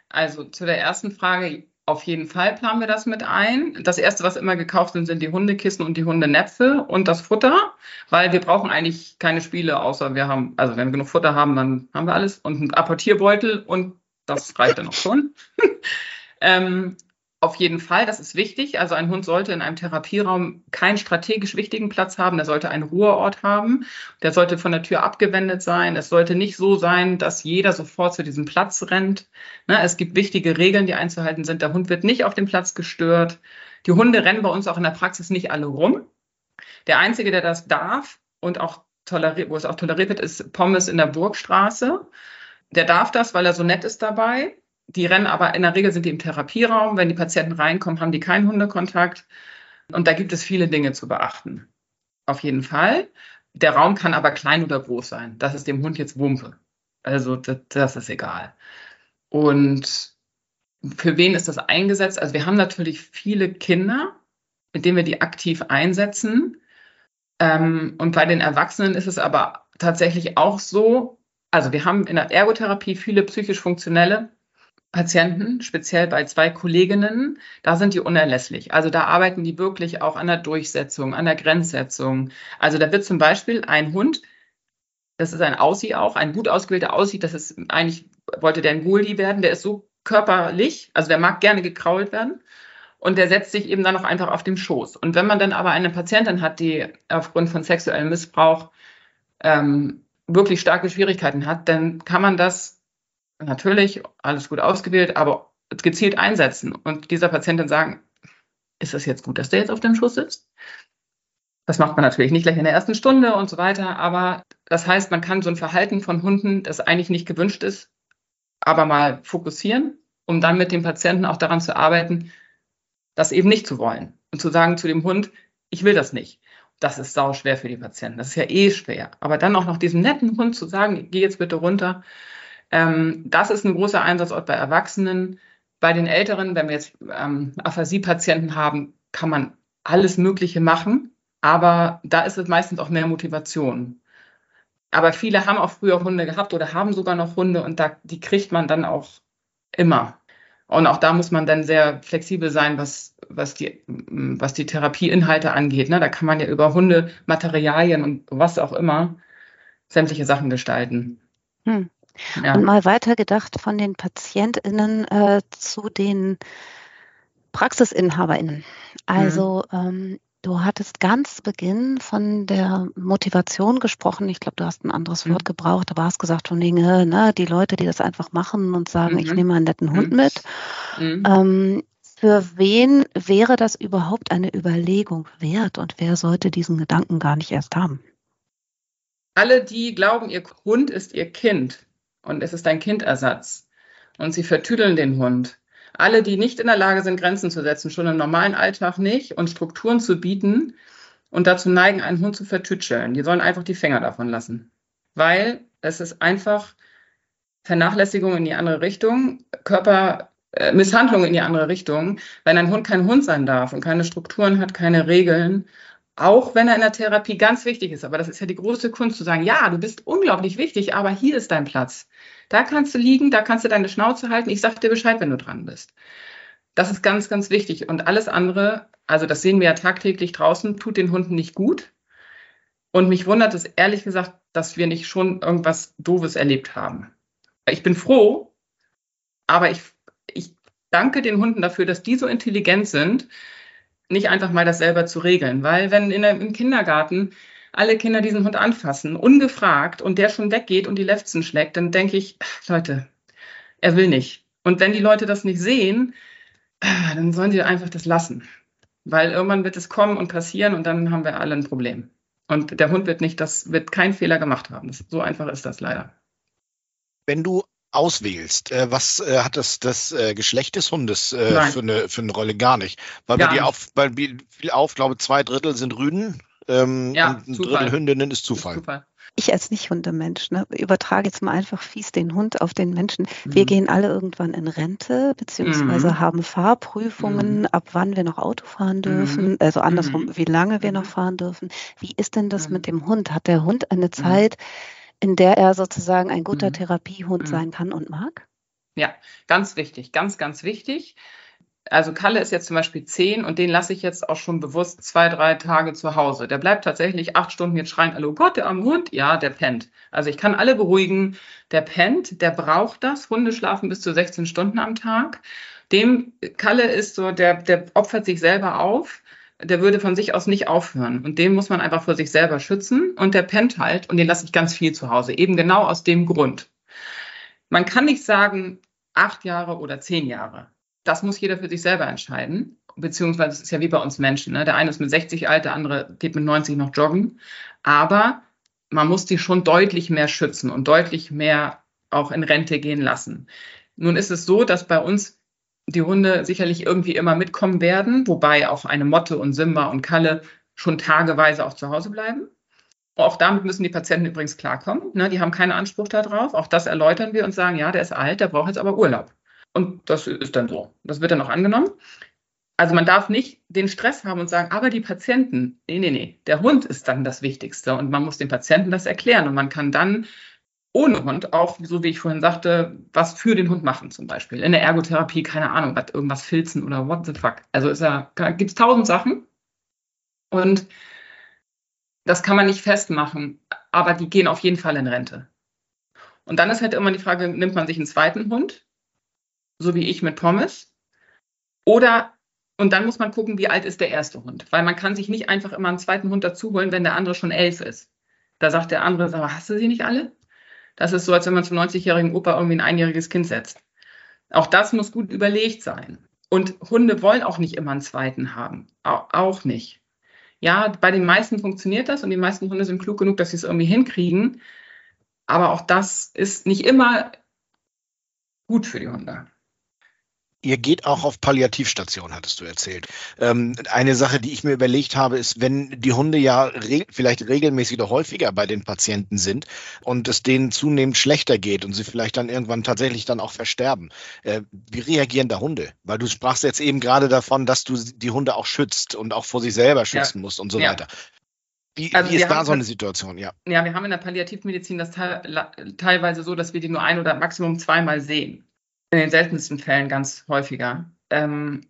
Also zu der ersten Frage, auf jeden Fall planen wir das mit ein. Das erste, was immer gekauft sind, sind die Hundekissen und die Hundenäpfe und das Futter, weil wir brauchen eigentlich keine Spiele, außer wir haben, also wenn wir genug Futter haben, dann haben wir alles und einen Apportierbeutel und das reicht dann auch schon. ähm, auf jeden Fall, das ist wichtig. Also ein Hund sollte in einem Therapieraum keinen strategisch wichtigen Platz haben. Der sollte einen Ruheort haben. Der sollte von der Tür abgewendet sein. Es sollte nicht so sein, dass jeder sofort zu diesem Platz rennt. Ne, es gibt wichtige Regeln, die einzuhalten sind. Der Hund wird nicht auf dem Platz gestört. Die Hunde rennen bei uns auch in der Praxis nicht alle rum. Der Einzige, der das darf und auch toleriert, wo es auch toleriert wird, ist Pommes in der Burgstraße. Der darf das, weil er so nett ist dabei. Die rennen aber in der Regel sind die im Therapieraum. Wenn die Patienten reinkommen, haben die keinen Hundekontakt. Und da gibt es viele Dinge zu beachten. Auf jeden Fall. Der Raum kann aber klein oder groß sein. Das ist dem Hund jetzt Wumpe. Also das, das ist egal. Und für wen ist das eingesetzt? Also wir haben natürlich viele Kinder, mit denen wir die aktiv einsetzen. Ähm, und bei den Erwachsenen ist es aber tatsächlich auch so, also wir haben in der Ergotherapie viele psychisch funktionelle Patienten, speziell bei zwei Kolleginnen, da sind die unerlässlich. Also da arbeiten die wirklich auch an der Durchsetzung, an der Grenzsetzung. Also da wird zum Beispiel ein Hund, das ist ein Aussie auch, ein gut ausgebildeter Aussie, das ist eigentlich, wollte der ein Guldi werden, der ist so körperlich, also der mag gerne gekrault werden. und der setzt sich eben dann auch einfach auf dem Schoß. Und wenn man dann aber eine Patientin hat, die aufgrund von sexuellem Missbrauch ähm, wirklich starke Schwierigkeiten hat, dann kann man das natürlich alles gut ausgewählt, aber gezielt einsetzen und dieser Patientin sagen, ist es jetzt gut, dass der jetzt auf dem Schoß sitzt? Das macht man natürlich nicht gleich in der ersten Stunde und so weiter, aber das heißt, man kann so ein Verhalten von Hunden, das eigentlich nicht gewünscht ist, aber mal fokussieren, um dann mit dem Patienten auch daran zu arbeiten, das eben nicht zu wollen und zu sagen zu dem Hund, ich will das nicht. Das ist sau schwer für die Patienten. Das ist ja eh schwer. Aber dann auch noch diesem netten Hund zu sagen, geh jetzt bitte runter, ähm, das ist ein großer Einsatzort bei Erwachsenen. Bei den Älteren, wenn wir jetzt ähm, Aphasie-Patienten haben, kann man alles Mögliche machen. Aber da ist es meistens auch mehr Motivation. Aber viele haben auch früher Hunde gehabt oder haben sogar noch Hunde und da, die kriegt man dann auch immer. Und auch da muss man dann sehr flexibel sein, was, was, die, was die Therapieinhalte angeht. Ne? Da kann man ja über Hunde, Materialien und was auch immer sämtliche Sachen gestalten. Hm. Ja. Und mal weitergedacht von den PatientInnen äh, zu den PraxisinhaberInnen. Also mhm. ähm, Du hattest ganz Beginn von der Motivation gesprochen. Ich glaube, du hast ein anderes mhm. Wort gebraucht. Da hast gesagt von Dinge, ne, die Leute, die das einfach machen und sagen, mhm. ich nehme einen netten Hund mhm. mit. Mhm. Ähm, für wen wäre das überhaupt eine Überlegung wert und wer sollte diesen Gedanken gar nicht erst haben? Alle, die glauben, ihr Hund ist ihr Kind und es ist ein Kindersatz und sie vertüdeln den Hund, alle, die nicht in der Lage sind, Grenzen zu setzen, schon im normalen Alltag nicht und Strukturen zu bieten und dazu neigen, einen Hund zu vertütscheln, die sollen einfach die Finger davon lassen. Weil es ist einfach Vernachlässigung in die andere Richtung, Körpermisshandlung äh, in die andere Richtung. Wenn ein Hund kein Hund sein darf und keine Strukturen hat, keine Regeln, auch wenn er in der Therapie ganz wichtig ist. Aber das ist ja die große Kunst zu sagen, ja, du bist unglaublich wichtig, aber hier ist dein Platz. Da kannst du liegen, da kannst du deine Schnauze halten. Ich sag dir Bescheid, wenn du dran bist. Das ist ganz, ganz wichtig. Und alles andere, also das sehen wir ja tagtäglich draußen, tut den Hunden nicht gut. Und mich wundert es ehrlich gesagt, dass wir nicht schon irgendwas Doofes erlebt haben. Ich bin froh, aber ich, ich danke den Hunden dafür, dass die so intelligent sind, nicht einfach mal das selber zu regeln. Weil wenn in im Kindergarten alle Kinder diesen Hund anfassen, ungefragt, und der schon weggeht und die Lefzen schlägt, dann denke ich, Leute, er will nicht. Und wenn die Leute das nicht sehen, dann sollen sie einfach das lassen. Weil irgendwann wird es kommen und passieren und dann haben wir alle ein Problem. Und der Hund wird nicht, das wird keinen Fehler gemacht haben. So einfach ist das leider. Wenn du auswählst, äh, was äh, hat das, das äh, Geschlecht des Hundes äh, für, eine, für eine Rolle? Gar nicht. Weil Gar bei dir auf, bei viel auf, glaube zwei Drittel sind Rüden ähm, ja, und ein Zufall. Drittel Hündinnen ist Zufall. Ist Zufall. Ich als Nicht-Hundemensch, ne, übertrage jetzt mal einfach fies den Hund auf den Menschen. Mhm. Wir gehen alle irgendwann in Rente, beziehungsweise mhm. haben Fahrprüfungen, mhm. ab wann wir noch Auto fahren dürfen, mhm. also andersrum, mhm. wie lange wir noch mhm. fahren dürfen. Wie ist denn das mit dem Hund? Hat der Hund eine Zeit, in der er sozusagen ein guter Therapiehund sein kann und mag? Ja, ganz wichtig, ganz, ganz wichtig also Kalle ist jetzt zum Beispiel zehn und den lasse ich jetzt auch schon bewusst zwei, drei Tage zu Hause. Der bleibt tatsächlich acht Stunden jetzt schreien, hallo Gott, der arme Hund. Ja, der pennt. Also ich kann alle beruhigen, der pennt, der braucht das. Hunde schlafen bis zu 16 Stunden am Tag. Dem Kalle ist so, der, der opfert sich selber auf. Der würde von sich aus nicht aufhören. Und den muss man einfach vor sich selber schützen. Und der pennt halt und den lasse ich ganz viel zu Hause. Eben genau aus dem Grund. Man kann nicht sagen, acht Jahre oder zehn Jahre das muss jeder für sich selber entscheiden. Beziehungsweise es ist ja wie bei uns Menschen. Ne? Der eine ist mit 60 alt, der andere geht mit 90 noch joggen. Aber man muss die schon deutlich mehr schützen und deutlich mehr auch in Rente gehen lassen. Nun ist es so, dass bei uns die Hunde sicherlich irgendwie immer mitkommen werden, wobei auch eine Motte und Simba und Kalle schon tageweise auch zu Hause bleiben. Auch damit müssen die Patienten übrigens klarkommen. Ne? Die haben keinen Anspruch darauf. Auch das erläutern wir und sagen, ja, der ist alt, der braucht jetzt aber Urlaub. Und das ist dann so. Das wird dann auch angenommen. Also man darf nicht den Stress haben und sagen, aber die Patienten, nee, nee, nee, der Hund ist dann das Wichtigste und man muss den Patienten das erklären und man kann dann ohne Hund auch, so wie ich vorhin sagte, was für den Hund machen zum Beispiel. In der Ergotherapie, keine Ahnung, was, irgendwas filzen oder what the fuck. Also ist ja, gibt es tausend Sachen und das kann man nicht festmachen, aber die gehen auf jeden Fall in Rente. Und dann ist halt immer die Frage, nimmt man sich einen zweiten Hund? so wie ich mit Pommes? Oder Und dann muss man gucken, wie alt ist der erste Hund. Weil man kann sich nicht einfach immer einen zweiten Hund dazu holen, wenn der andere schon elf ist. Da sagt der andere, sag, hast du sie nicht alle? Das ist so, als wenn man zum 90-jährigen Opa irgendwie ein einjähriges Kind setzt. Auch das muss gut überlegt sein. Und Hunde wollen auch nicht immer einen zweiten haben. Auch nicht. Ja, bei den meisten funktioniert das und die meisten Hunde sind klug genug, dass sie es irgendwie hinkriegen. Aber auch das ist nicht immer gut für die Hunde. Ihr geht auch auf Palliativstation, hattest du erzählt. Ähm, eine Sache, die ich mir überlegt habe, ist, wenn die Hunde ja re vielleicht regelmäßig oder häufiger bei den Patienten sind und es denen zunehmend schlechter geht und sie vielleicht dann irgendwann tatsächlich dann auch versterben. Äh, wie reagieren da Hunde? Weil du sprachst jetzt eben gerade davon, dass du die Hunde auch schützt und auch vor sich selber schützen ja. musst und so ja. weiter. Wie, also wie ist da so eine Situation? Ja. ja, wir haben in der Palliativmedizin das te teilweise so, dass wir die nur ein oder maximum zweimal sehen in den seltensten Fällen ganz häufiger. Ähm,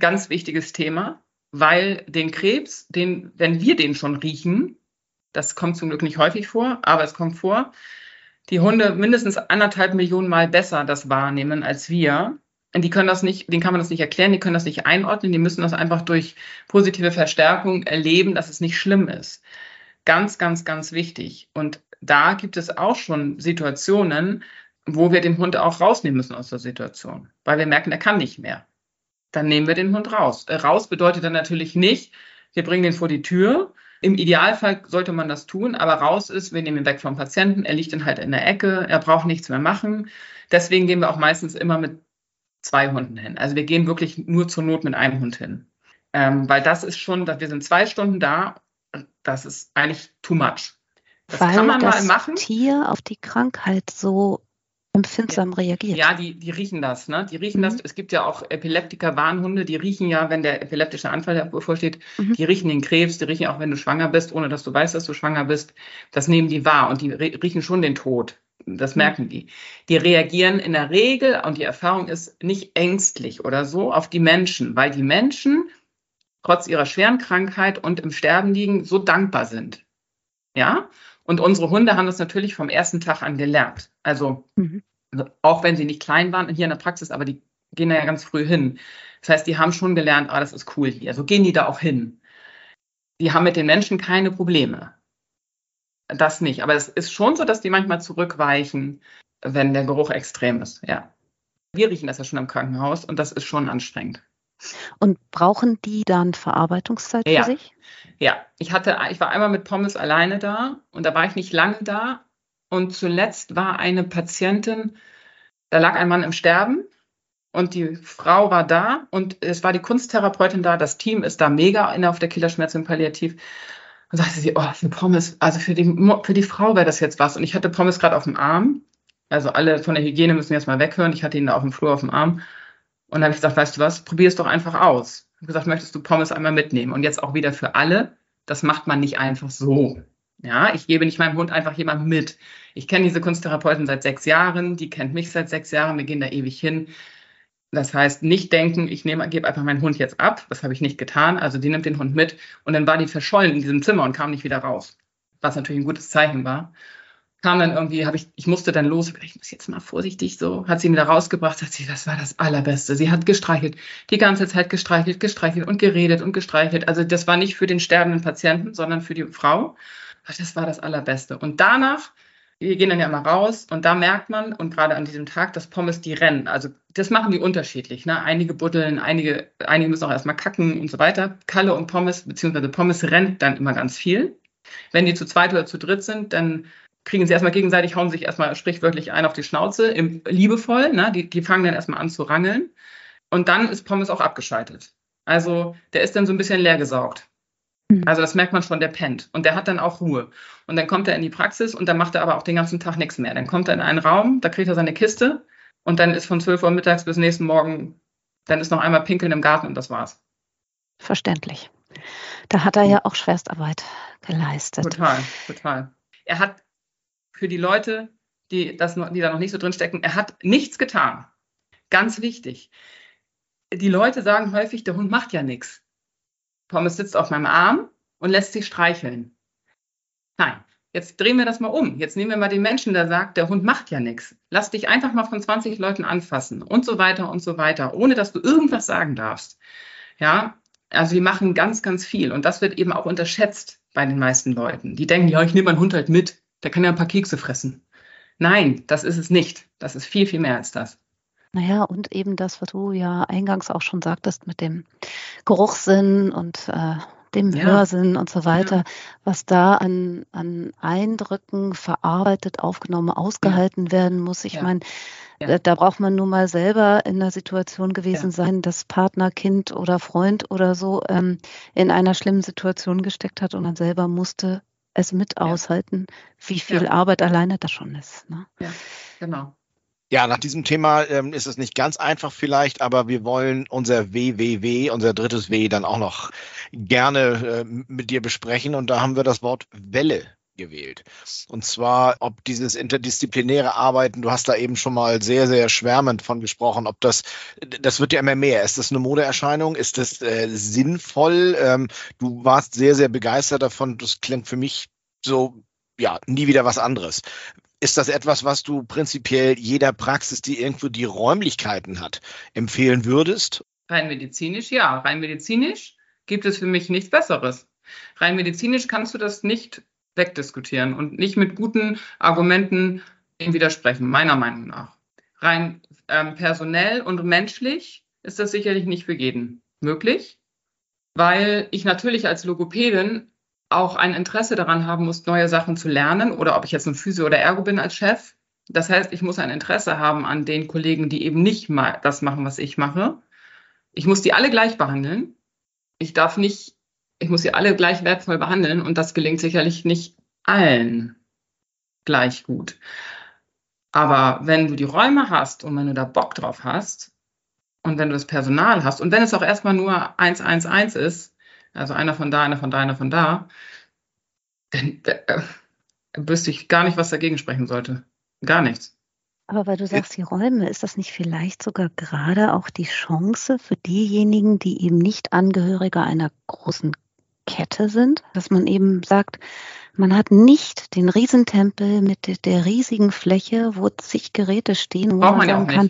ganz wichtiges Thema, weil den Krebs, den, wenn wir den schon riechen, das kommt zum Glück nicht häufig vor, aber es kommt vor, die Hunde mindestens anderthalb Millionen Mal besser das wahrnehmen als wir. Und die können das nicht, denen kann man das nicht erklären, die können das nicht einordnen, die müssen das einfach durch positive Verstärkung erleben, dass es nicht schlimm ist. Ganz, ganz, ganz wichtig. Und da gibt es auch schon Situationen, wo wir den Hund auch rausnehmen müssen aus der Situation, weil wir merken, er kann nicht mehr. Dann nehmen wir den Hund raus. Äh, raus bedeutet dann natürlich nicht, wir bringen den vor die Tür. Im Idealfall sollte man das tun, aber raus ist, wir nehmen ihn weg vom Patienten, er liegt dann halt in der Ecke, er braucht nichts mehr machen. Deswegen gehen wir auch meistens immer mit zwei Hunden hin. Also wir gehen wirklich nur zur Not mit einem Hund hin. Ähm, weil das ist schon, wir sind zwei Stunden da, das ist eigentlich too much. Das weil kann man das mal machen. Tier auf die Krankheit so empfindsam reagiert. Ja, die, die riechen das. Ne? Die riechen mhm. das. Es gibt ja auch Epileptiker-Warnhunde, die riechen ja, wenn der epileptische Anfall bevorsteht, mhm. die riechen den Krebs, die riechen auch, wenn du schwanger bist, ohne dass du weißt, dass du schwanger bist. Das nehmen die wahr und die riechen schon den Tod. Das mhm. merken die. Die reagieren in der Regel, und die Erfahrung ist nicht ängstlich oder so, auf die Menschen, weil die Menschen trotz ihrer schweren Krankheit und im Sterben liegen, so dankbar sind. Ja? Und unsere Hunde haben das natürlich vom ersten Tag an gelernt. Also, mhm. also auch wenn sie nicht klein waren hier in der Praxis, aber die gehen da ja ganz früh hin. Das heißt, die haben schon gelernt, ah, das ist cool hier. So gehen die da auch hin. Die haben mit den Menschen keine Probleme. Das nicht. Aber es ist schon so, dass die manchmal zurückweichen, wenn der Geruch extrem ist. Ja. Wir riechen das ja schon im Krankenhaus und das ist schon anstrengend. Und brauchen die dann Verarbeitungszeit ja. für sich? Ja, ich hatte, ich war einmal mit Pommes alleine da und da war ich nicht lange da. Und zuletzt war eine Patientin, da lag ein Mann im Sterben und die Frau war da und es war die Kunsttherapeutin da. Das Team ist da mega in, auf der Killerschmerz im Palliativ. Und sagte sie, oh, für Pommes, also für die, für die Frau wäre das jetzt was. Und ich hatte Pommes gerade auf dem Arm. Also alle von der Hygiene müssen jetzt mal weghören. Ich hatte ihn da auf dem Flur auf dem Arm. Und dann habe ich gesagt, weißt du was, probier es doch einfach aus. Ich habe gesagt, möchtest du Pommes einmal mitnehmen? Und jetzt auch wieder für alle, das macht man nicht einfach so. Ja, ich gebe nicht meinem Hund einfach jemand mit. Ich kenne diese Kunsttherapeutin seit sechs Jahren, die kennt mich seit sechs Jahren, wir gehen da ewig hin. Das heißt, nicht denken, ich nehme, gebe einfach meinen Hund jetzt ab. Das habe ich nicht getan. Also die nimmt den Hund mit und dann war die verschollen in diesem Zimmer und kam nicht wieder raus. Was natürlich ein gutes Zeichen war kam dann irgendwie, habe ich, ich musste dann los, ich muss jetzt mal vorsichtig so, hat sie mir da rausgebracht, sagt sie, das war das Allerbeste. Sie hat gestreichelt, die ganze Zeit gestreichelt, gestreichelt und geredet und gestreichelt. Also das war nicht für den sterbenden Patienten, sondern für die Frau. Das war das Allerbeste. Und danach, wir gehen dann ja mal raus und da merkt man, und gerade an diesem Tag, dass Pommes die rennen. Also das machen die unterschiedlich. Ne? Einige buddeln, einige, einige müssen auch erstmal kacken und so weiter. Kalle und Pommes, beziehungsweise Pommes rennt dann immer ganz viel. Wenn die zu zweit oder zu dritt sind, dann kriegen sie erstmal gegenseitig, hauen sich erstmal sprichwörtlich ein auf die Schnauze, im, liebevoll, ne? die, die fangen dann erstmal an zu rangeln. Und dann ist Pommes auch abgeschaltet. Also der ist dann so ein bisschen leer gesaugt. Mhm. Also das merkt man schon, der pennt. Und der hat dann auch Ruhe. Und dann kommt er in die Praxis und dann macht er aber auch den ganzen Tag nichts mehr. Dann kommt er in einen Raum, da kriegt er seine Kiste und dann ist von 12 Uhr mittags bis nächsten Morgen, dann ist noch einmal Pinkeln im Garten und das war's. Verständlich. Da hat er ja auch Schwerstarbeit geleistet. Total, total. Er hat für die Leute, die, das die da noch nicht so drin stecken, er hat nichts getan. Ganz wichtig. Die Leute sagen häufig, der Hund macht ja nichts. Pommes sitzt auf meinem Arm und lässt sich streicheln. Nein, jetzt drehen wir das mal um. Jetzt nehmen wir mal den Menschen, der sagt, der Hund macht ja nichts. Lass dich einfach mal von 20 Leuten anfassen und so weiter und so weiter, ohne dass du irgendwas sagen darfst. Ja, also die machen ganz, ganz viel und das wird eben auch unterschätzt bei den meisten Leuten. Die denken, ja, ich nehme meinen Hund halt mit, der kann ja ein paar Kekse fressen. Nein, das ist es nicht. Das ist viel, viel mehr als das. Naja, und eben das, was du ja eingangs auch schon sagtest mit dem Geruchssinn und äh, dem ja. Hörsinn und so weiter, ja. was da an, an Eindrücken verarbeitet, aufgenommen, ausgehalten ja. werden muss. Ich meine, da, da, braucht man nun mal selber in der Situation gewesen sein, dass Partner, Kind oder Freund oder so ähm, in einer schlimmen Situation gesteckt hat und man selber musste es mit aushalten, wie viel Arbeit alleine das schon ist. Ne? Ja, genau. Ja, nach diesem Thema ähm, ist es nicht ganz einfach vielleicht, aber wir wollen unser WWW, unser drittes W, dann auch noch gerne äh, mit dir besprechen. Und da haben wir das Wort Welle gewählt. Und zwar, ob dieses interdisziplinäre Arbeiten, du hast da eben schon mal sehr, sehr schwärmend von gesprochen, ob das, das wird ja immer mehr. Ist das eine Modeerscheinung? Ist das äh, sinnvoll? Ähm, du warst sehr, sehr begeistert davon. Das klingt für mich so, ja, nie wieder was anderes. Ist das etwas, was du prinzipiell jeder Praxis, die irgendwo die Räumlichkeiten hat, empfehlen würdest? Rein medizinisch, ja. Rein medizinisch gibt es für mich nichts Besseres. Rein medizinisch kannst du das nicht wegdiskutieren und nicht mit guten Argumenten dem widersprechen, meiner Meinung nach. Rein ähm, personell und menschlich ist das sicherlich nicht für jeden möglich, weil ich natürlich als Logopädin auch ein Interesse daran haben muss, neue Sachen zu lernen oder ob ich jetzt ein Physio oder Ergo bin als Chef. Das heißt, ich muss ein Interesse haben an den Kollegen, die eben nicht mal das machen, was ich mache. Ich muss die alle gleich behandeln. Ich darf nicht, ich muss sie alle gleich wertvoll behandeln und das gelingt sicherlich nicht allen gleich gut. Aber wenn du die Räume hast und wenn du da Bock drauf hast und wenn du das Personal hast und wenn es auch erstmal nur 111 ist, also einer von da, einer von da, einer von da, dann äh, wüsste ich gar nicht, was dagegen sprechen sollte. Gar nichts. Aber weil du sagst, die Räume, ist das nicht vielleicht sogar gerade auch die Chance für diejenigen, die eben nicht Angehörige einer großen Kette sind, dass man eben sagt, man hat nicht den Riesentempel mit der riesigen Fläche, wo zig Geräte stehen, wo Braucht man, sagen kann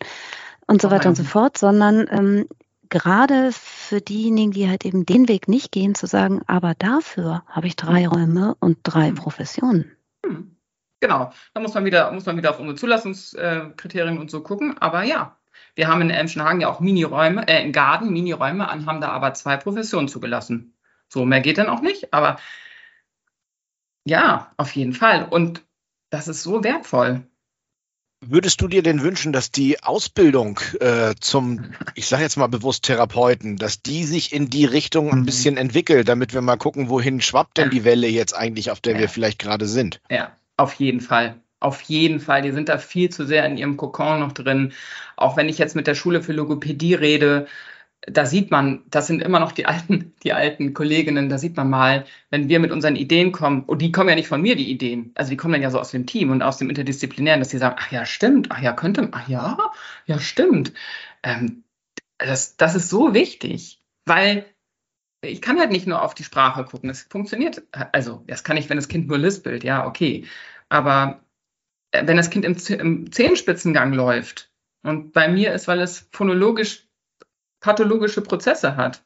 und so weiter und so fort, sondern ähm, gerade für diejenigen, die halt eben den Weg nicht gehen, zu sagen, aber dafür habe ich drei. Räume und drei hm. Professionen. Hm. Genau, da muss man wieder, muss man wieder auf unsere Zulassungskriterien und so gucken. Aber ja, wir haben in Elmschenhagen ja auch Miniräume, äh, in Garden Miniräume an, haben da aber zwei Professionen zugelassen. So, mehr geht dann auch nicht, aber ja, auf jeden Fall. Und das ist so wertvoll. Würdest du dir denn wünschen, dass die Ausbildung äh, zum, ich sage jetzt mal bewusst Therapeuten, dass die sich in die Richtung ein mhm. bisschen entwickelt, damit wir mal gucken, wohin schwappt denn die Welle jetzt eigentlich, auf der ja. wir vielleicht gerade sind? Ja, auf jeden Fall. Auf jeden Fall. Die sind da viel zu sehr in ihrem Kokon noch drin. Auch wenn ich jetzt mit der Schule für Logopädie rede, da sieht man, das sind immer noch die alten, die alten Kolleginnen, da sieht man mal, wenn wir mit unseren Ideen kommen, und die kommen ja nicht von mir, die Ideen, also die kommen dann ja so aus dem Team und aus dem Interdisziplinären, dass die sagen, ach ja, stimmt, ach ja, könnte, ach ja, ja, stimmt. Ähm, das, das ist so wichtig, weil ich kann halt nicht nur auf die Sprache gucken, es funktioniert, also das kann ich, wenn das Kind nur lispelt, ja, okay, aber äh, wenn das Kind im, im Zehenspitzengang läuft, und bei mir ist, weil es phonologisch pathologische Prozesse hat,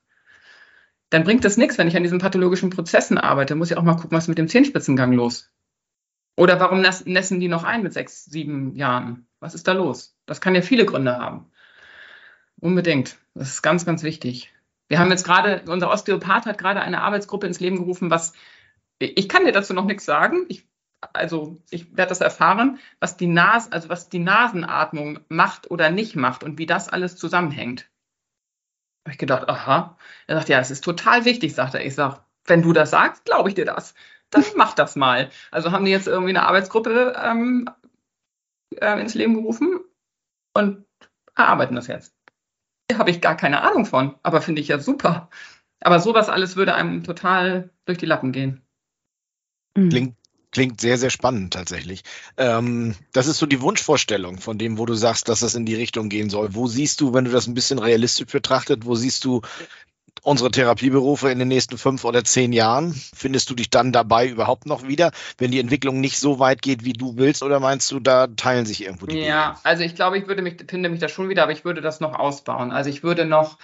dann bringt es nichts, wenn ich an diesen pathologischen Prozessen arbeite. Muss ich auch mal gucken, was ist mit dem Zehenspitzengang los? Oder warum nässen die noch ein mit sechs, sieben Jahren? Was ist da los? Das kann ja viele Gründe haben. Unbedingt. Das ist ganz, ganz wichtig. Wir haben jetzt gerade, unser Osteopath hat gerade eine Arbeitsgruppe ins Leben gerufen, was, ich kann dir dazu noch nichts sagen. Ich, also, ich werde das erfahren, was die Nase, also was die Nasenatmung macht oder nicht macht und wie das alles zusammenhängt habe ich gedacht, aha. Er sagt, ja, es ist total wichtig, sagt er. Ich sage, wenn du das sagst, glaube ich dir das. Dann mach das mal. Also haben die jetzt irgendwie eine Arbeitsgruppe ähm, äh, ins Leben gerufen und erarbeiten das jetzt. Da habe ich gar keine Ahnung von, aber finde ich ja super. Aber sowas alles würde einem total durch die Lappen gehen. Klingt Klingt sehr, sehr spannend tatsächlich. Ähm, das ist so die Wunschvorstellung von dem, wo du sagst, dass das in die Richtung gehen soll. Wo siehst du, wenn du das ein bisschen realistisch betrachtet, wo siehst du unsere Therapieberufe in den nächsten fünf oder zehn Jahren? Findest du dich dann dabei überhaupt noch wieder, wenn die Entwicklung nicht so weit geht, wie du willst, oder meinst du, da teilen sich irgendwo die Ja, Dinge? also ich glaube, ich würde mich, finde mich da schon wieder, aber ich würde das noch ausbauen. Also ich würde noch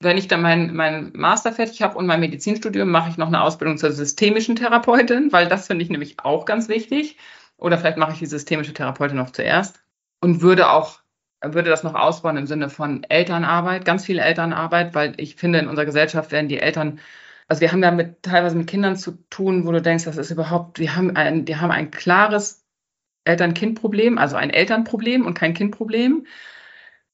wenn ich dann meinen mein Master fertig habe und mein Medizinstudium, mache ich noch eine Ausbildung zur systemischen Therapeutin, weil das finde ich nämlich auch ganz wichtig. Oder vielleicht mache ich die systemische Therapeutin noch zuerst und würde auch würde das noch ausbauen im Sinne von Elternarbeit, ganz viel Elternarbeit, weil ich finde, in unserer Gesellschaft werden die Eltern, also wir haben da mit, teilweise mit Kindern zu tun, wo du denkst, das ist überhaupt, wir haben ein, die haben ein klares Eltern-Kind-Problem, also ein Elternproblem und kein Kindproblem.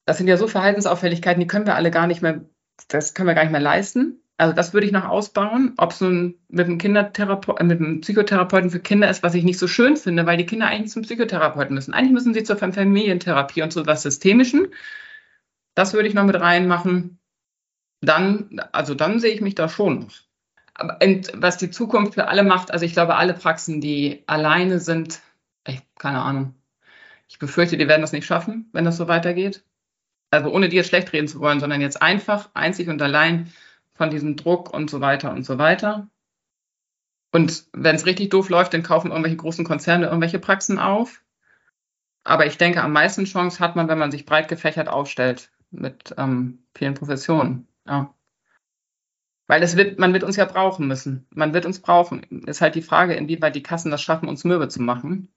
Das sind ja so Verhaltensauffälligkeiten, die können wir alle gar nicht mehr, das können wir gar nicht mehr leisten. Also das würde ich noch ausbauen. Ob es nun mit einem Kindertherapeuten, äh, mit einem Psychotherapeuten für Kinder ist, was ich nicht so schön finde, weil die Kinder eigentlich zum Psychotherapeuten müssen. Eigentlich müssen sie zur Familientherapie und zu was Systemischen. Das würde ich noch mit reinmachen. Dann, also dann sehe ich mich da schon noch. Was die Zukunft für alle macht, also ich glaube, alle Praxen, die alleine sind, ey, keine Ahnung. Ich befürchte, die werden das nicht schaffen, wenn das so weitergeht. Also ohne dir schlecht reden zu wollen, sondern jetzt einfach, einzig und allein von diesem Druck und so weiter und so weiter. Und wenn es richtig doof läuft, dann kaufen irgendwelche großen Konzerne irgendwelche Praxen auf. Aber ich denke, am meisten Chance hat man, wenn man sich breit gefächert aufstellt mit ähm, vielen Professionen. Ja. Weil es wird, man wird uns ja brauchen müssen. Man wird uns brauchen. Ist halt die Frage, inwieweit die Kassen das schaffen, uns mürbe zu machen.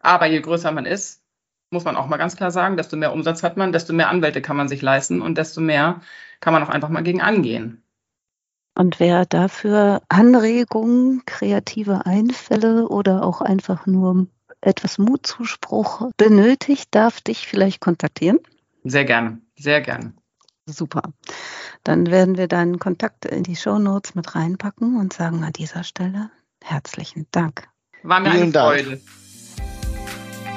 Aber je größer man ist, muss man auch mal ganz klar sagen, desto mehr Umsatz hat man, desto mehr Anwälte kann man sich leisten und desto mehr kann man auch einfach mal gegen angehen. Und wer dafür Anregungen, kreative Einfälle oder auch einfach nur etwas Mutzuspruch benötigt, darf dich vielleicht kontaktieren? Sehr gerne, sehr gerne. Super. Dann werden wir deinen Kontakt in die Show Notes mit reinpacken und sagen an dieser Stelle herzlichen Dank. War mir Vielen eine Freude. Dank.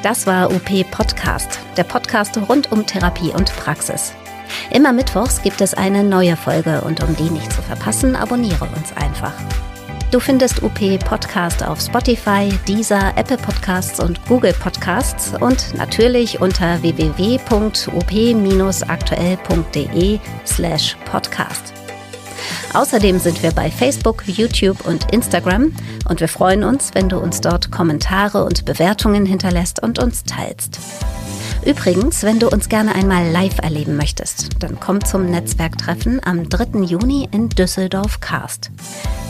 Das war UP Podcast, der Podcast rund um Therapie und Praxis. Immer mittwochs gibt es eine neue Folge und um die nicht zu verpassen, abonniere uns einfach. Du findest UP Podcast auf Spotify, Deezer, Apple Podcasts und Google Podcasts und natürlich unter www.up-aktuell.de slash podcast. Außerdem sind wir bei Facebook, YouTube und Instagram und wir freuen uns, wenn du uns dort Kommentare und Bewertungen hinterlässt und uns teilst. Übrigens, wenn du uns gerne einmal live erleben möchtest, dann komm zum Netzwerktreffen am 3. Juni in Düsseldorf-Karst.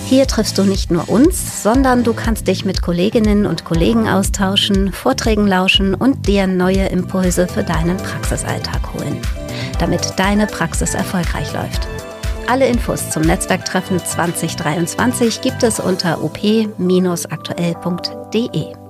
Hier triffst du nicht nur uns, sondern du kannst dich mit Kolleginnen und Kollegen austauschen, Vorträgen lauschen und dir neue Impulse für deinen Praxisalltag holen, damit deine Praxis erfolgreich läuft. Alle Infos zum Netzwerktreffen 2023 gibt es unter op-aktuell.de.